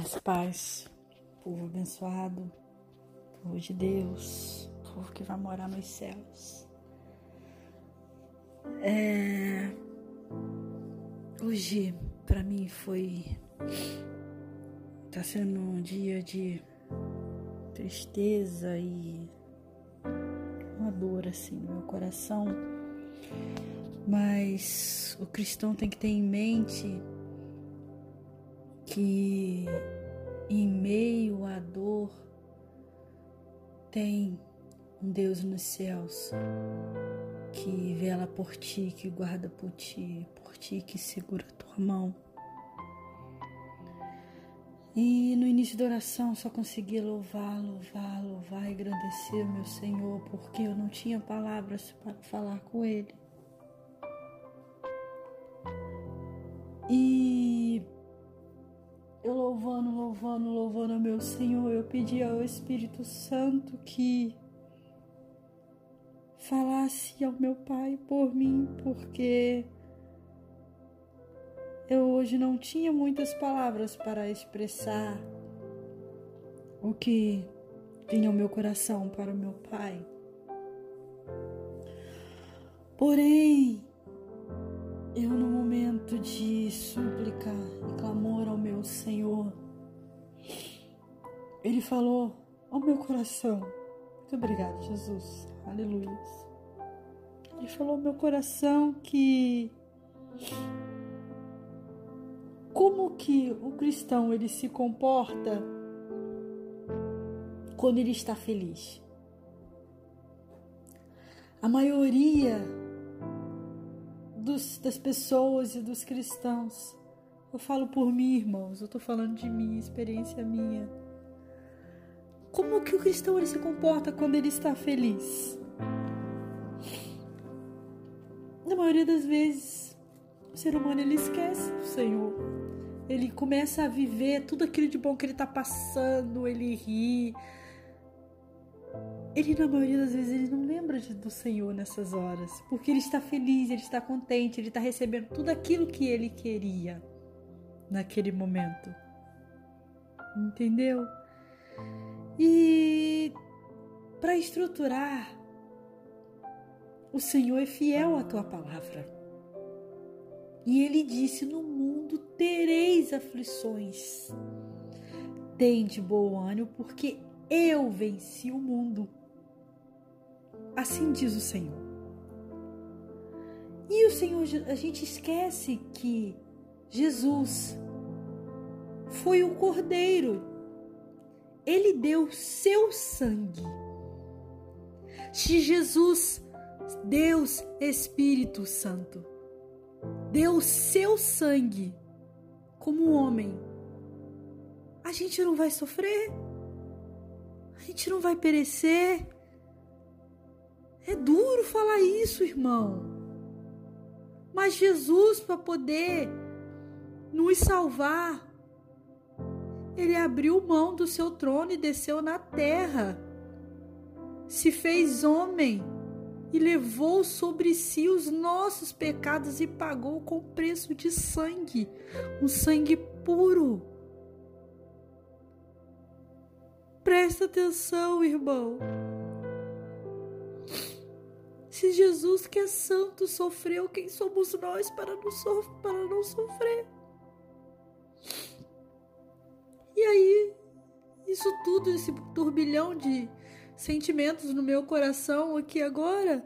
Graça paz, povo abençoado, povo de Deus, povo que vai morar nos céus. É... Hoje, para mim, foi. Tá sendo um dia de tristeza e uma dor assim no meu coração. Mas o cristão tem que ter em mente que em meio à dor tem um Deus nos céus que vela por ti, que guarda por ti, por ti que segura a tua mão. E no início da oração só consegui louvar, louvar, louvar e agradecer meu Senhor, porque eu não tinha palavras para falar com Ele. E louvando, louvando, louvando ao meu Senhor, eu pedi ao Espírito Santo que falasse ao meu Pai por mim, porque eu hoje não tinha muitas palavras para expressar o que vinha ao meu coração para o meu Pai. Porém, eu, no momento de súplica e clamor meu Senhor, Ele falou ao meu coração: Muito obrigado, Jesus. Aleluia. Ele falou ao meu coração que como que o cristão ele se comporta quando ele está feliz. A maioria dos, das pessoas e dos cristãos. Eu falo por mim, irmãos, eu estou falando de mim, experiência minha. Como que o cristão ele se comporta quando ele está feliz? Na maioria das vezes, o ser humano ele esquece do Senhor. Ele começa a viver tudo aquilo de bom que ele está passando, ele ri, ele na maioria das vezes ele não lembra do Senhor nessas horas, porque ele está feliz, ele está contente, ele está recebendo tudo aquilo que ele queria naquele momento. Entendeu? E para estruturar, o Senhor é fiel à tua palavra. E ele disse: No mundo tereis aflições. Tem de bom ânimo, porque eu venci o mundo. Assim diz o Senhor. E o Senhor, a gente esquece que Jesus foi o Cordeiro. Ele deu seu sangue. Se Jesus, Deus Espírito Santo, deu seu sangue como homem, a gente não vai sofrer, a gente não vai perecer. É duro falar isso, irmão. Mas Jesus, para poder nos salvar, ele abriu mão do seu trono e desceu na terra. Se fez homem e levou sobre si os nossos pecados e pagou com preço de sangue, um sangue puro. Presta atenção, irmão. Se Jesus, que é santo, sofreu, quem somos nós para não, para não sofrer? E aí, isso tudo, esse turbilhão de sentimentos no meu coração aqui agora,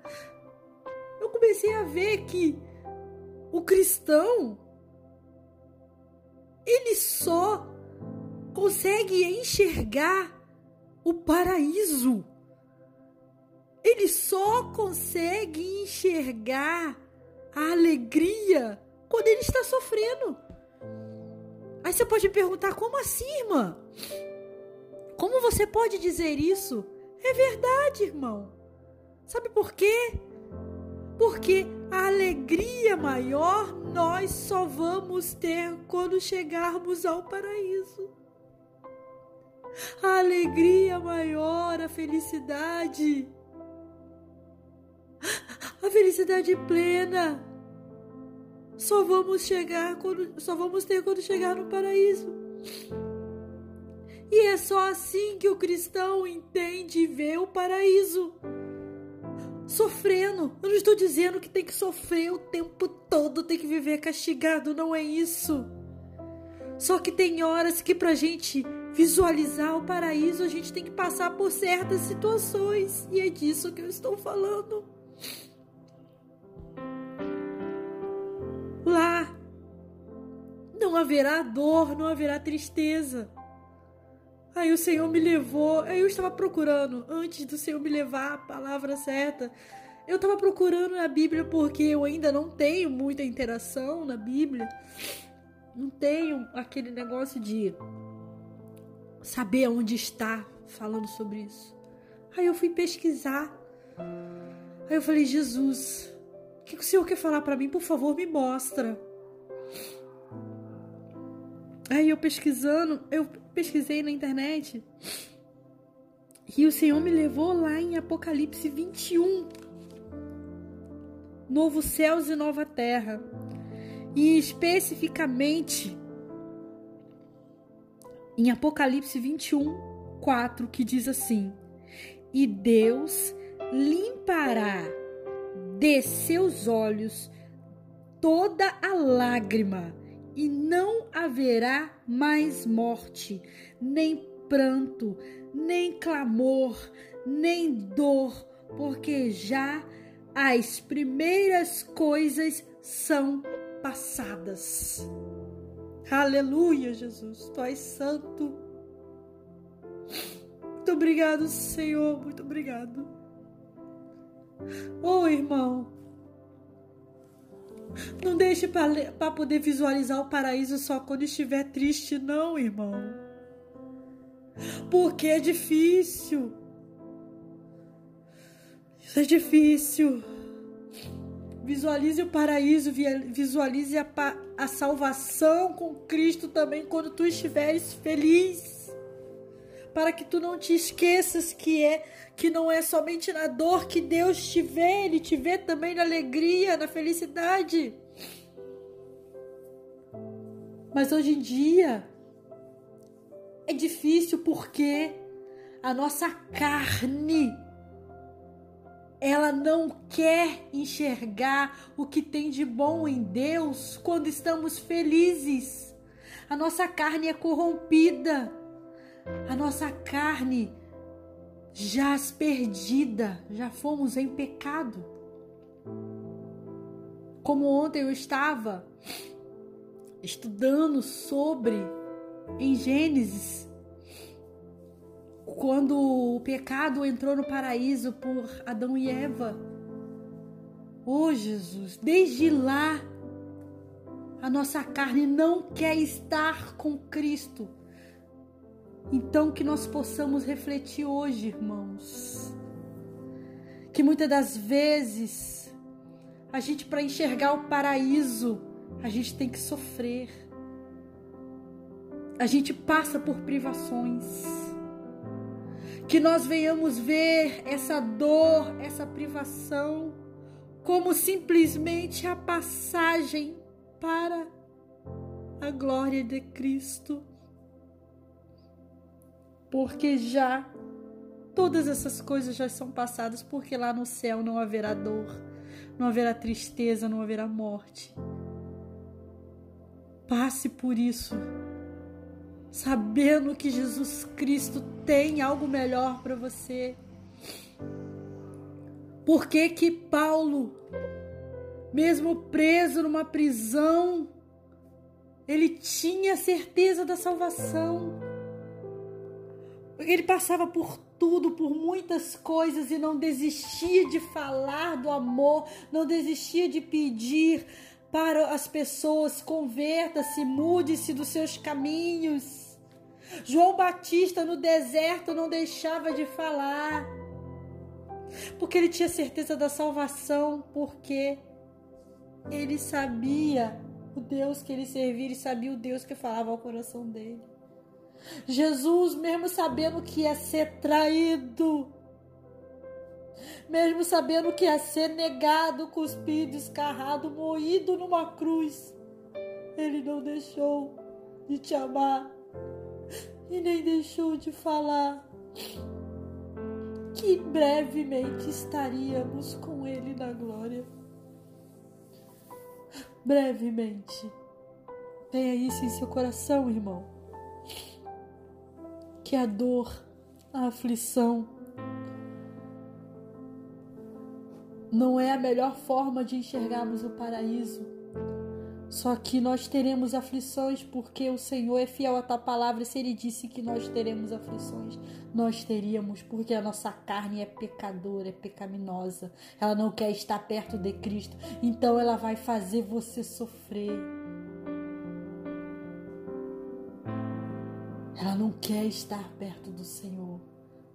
eu comecei a ver que o cristão ele só consegue enxergar o paraíso ele só consegue enxergar a alegria quando ele está sofrendo. Aí você pode perguntar: como assim, irmã? Como você pode dizer isso? É verdade, irmão. Sabe por quê? Porque a alegria maior nós só vamos ter quando chegarmos ao paraíso. A alegria maior, a felicidade a felicidade plena. Só vamos chegar quando, só vamos ter quando chegar no paraíso. E é só assim que o cristão entende e vê o paraíso. Sofrendo. Eu não estou dizendo que tem que sofrer o tempo todo, tem que viver castigado, não é isso. Só que tem horas que pra gente visualizar o paraíso, a gente tem que passar por certas situações. E é disso que eu estou falando. Não haverá dor, não haverá tristeza. Aí o Senhor me levou, aí eu estava procurando, antes do Senhor me levar a palavra certa, eu estava procurando na Bíblia porque eu ainda não tenho muita interação na Bíblia. Não tenho aquele negócio de saber onde está falando sobre isso. Aí eu fui pesquisar. Aí eu falei, Jesus, o que o Senhor quer falar para mim? Por favor, me mostra. Aí eu pesquisando, eu pesquisei na internet e o Senhor me levou lá em Apocalipse 21. Novo céus e nova terra. E especificamente em Apocalipse 21, 4, que diz assim: E Deus limpará de seus olhos toda a lágrima e não haverá mais morte, nem pranto, nem clamor, nem dor, porque já as primeiras coisas são passadas. Aleluia, Jesus, tu és santo. Muito obrigado, Senhor, muito obrigado. Oh, irmão, não deixe para poder visualizar o paraíso só quando estiver triste, não, irmão. Porque é difícil. Isso é difícil. Visualize o paraíso, visualize a, a salvação com Cristo também quando tu estiveres feliz. Para que tu não te esqueças que é que não é somente na dor que Deus te vê, Ele te vê também na alegria, na felicidade. Mas hoje em dia é difícil porque a nossa carne ela não quer enxergar o que tem de bom em Deus quando estamos felizes. A nossa carne é corrompida. A nossa carne jaz perdida, já fomos em pecado. Como ontem eu estava estudando sobre em Gênesis, quando o pecado entrou no paraíso por Adão e Eva. Oh Jesus, desde lá a nossa carne não quer estar com Cristo então, que nós possamos refletir hoje, irmãos, que muitas das vezes a gente, para enxergar o paraíso, a gente tem que sofrer, a gente passa por privações. Que nós venhamos ver essa dor, essa privação, como simplesmente a passagem para a glória de Cristo porque já todas essas coisas já são passadas, porque lá no céu não haverá dor, não haverá tristeza, não haverá morte. Passe por isso, sabendo que Jesus Cristo tem algo melhor para você. Por que que Paulo, mesmo preso numa prisão, ele tinha certeza da salvação? Ele passava por tudo, por muitas coisas e não desistia de falar do amor, não desistia de pedir para as pessoas: converta-se, mude-se dos seus caminhos. João Batista no deserto não deixava de falar, porque ele tinha certeza da salvação, porque ele sabia o Deus que ele servia e sabia o Deus que falava ao coração dele. Jesus, mesmo sabendo que ia ser traído, mesmo sabendo que ia ser negado, cuspido, escarrado, moído numa cruz, ele não deixou de te amar. e nem deixou de falar que brevemente estaríamos com Ele na glória. Brevemente. Tenha isso em seu coração, irmão. Que a dor, a aflição, não é a melhor forma de enxergarmos o paraíso. Só que nós teremos aflições porque o Senhor é fiel à tua palavra. Se Ele disse que nós teremos aflições, nós teríamos, porque a nossa carne é pecadora, é pecaminosa. Ela não quer estar perto de Cristo. Então ela vai fazer você sofrer. Ela não quer estar perto do Senhor.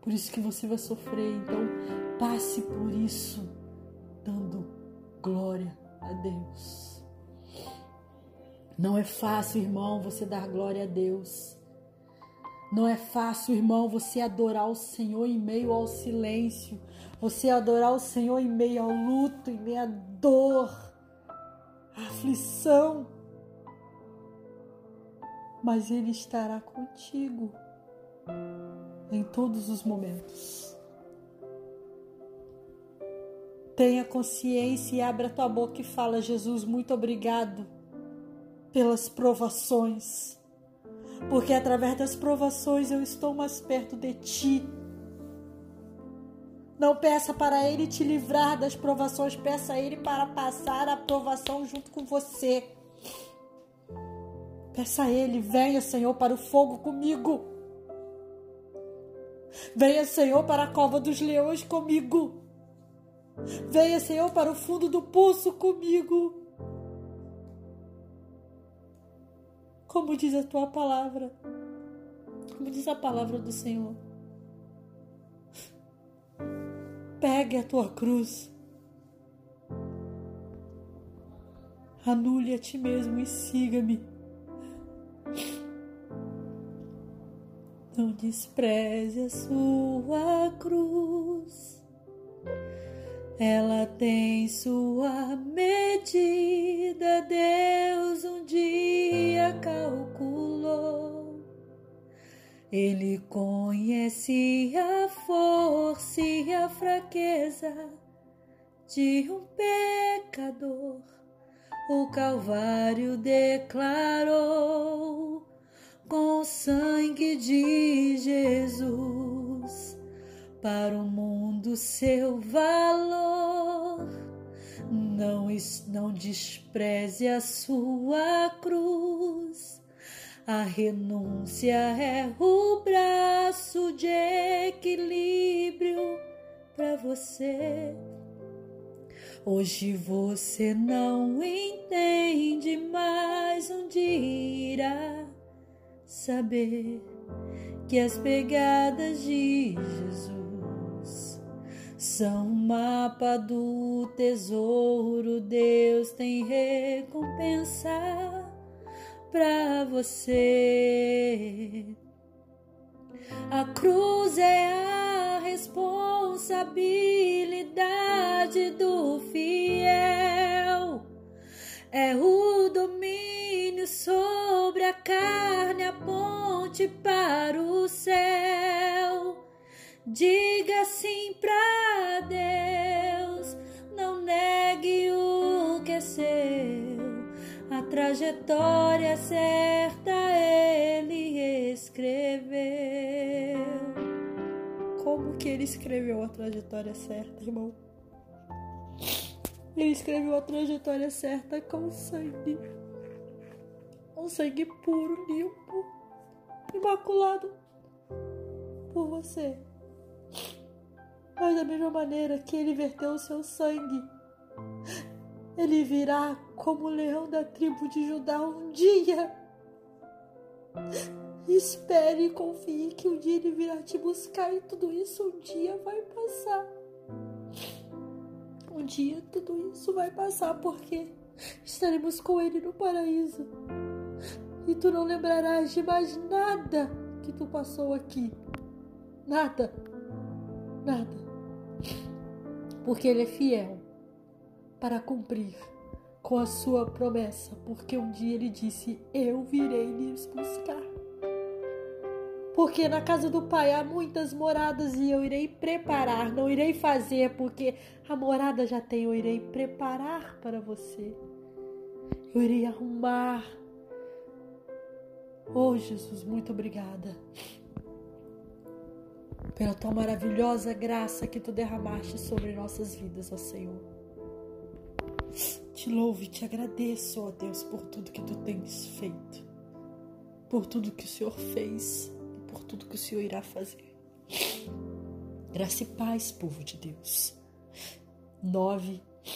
Por isso que você vai sofrer. Então passe por isso, dando glória a Deus. Não é fácil, irmão, você dar glória a Deus. Não é fácil, irmão, você adorar o Senhor em meio ao silêncio. Você adorar o Senhor em meio ao luto, em meio à dor, à aflição. Mas Ele estará contigo em todos os momentos. Tenha consciência e abra tua boca e fala: Jesus, muito obrigado pelas provações, porque através das provações eu estou mais perto de ti. Não peça para Ele te livrar das provações, peça a Ele para passar a provação junto com você. Peça a Ele, venha, Senhor, para o fogo comigo. Venha, Senhor, para a cova dos leões comigo. Venha, Senhor, para o fundo do poço comigo. como diz a tua palavra, como diz a palavra do Senhor. Pegue a tua cruz, anule a ti mesmo e siga-me. Não despreze a sua cruz. Ela tem sua medida, Deus um dia calculou. Ele conhece a força e a fraqueza de um pecador. O Calvário declarou com o sangue de Jesus para o mundo seu valor. Não, não despreze a sua cruz. A renúncia é o braço de equilíbrio para você. Hoje você não entende, mas um dia irá saber que as pegadas de Jesus são mapa do tesouro. Deus tem recompensa para você. A cruz é a responsabilidade do fiel, é o para o céu. Diga sim pra Deus, não negue o que é seu. A trajetória certa ele escreveu. Como que ele escreveu a trajetória certa, irmão? Ele escreveu a trajetória certa com sangue. Um sangue puro, limpo, imaculado por você. Mas da mesma maneira que ele verteu o seu sangue, ele virá como o leão da tribo de Judá um dia. Espere e confie que um dia ele virá te buscar e tudo isso um dia vai passar. Um dia tudo isso vai passar porque estaremos com ele no paraíso. E tu não lembrarás de mais nada que tu passou aqui. Nada. Nada porque Ele é fiel para cumprir com a sua promessa, porque um dia Ele disse: Eu virei lhes buscar. porque na casa do Pai há muitas moradas e eu irei preparar, não irei fazer, porque a morada já tem, eu irei preparar para você. Eu irei arrumar. Oh, Jesus, muito obrigada pela tua maravilhosa graça que tu derramaste sobre nossas vidas, ó Senhor. Te louvo e te agradeço, ó Deus, por tudo que tu tens feito, por tudo que o Senhor fez e por tudo que o Senhor irá fazer. Graça e paz, povo de Deus. 9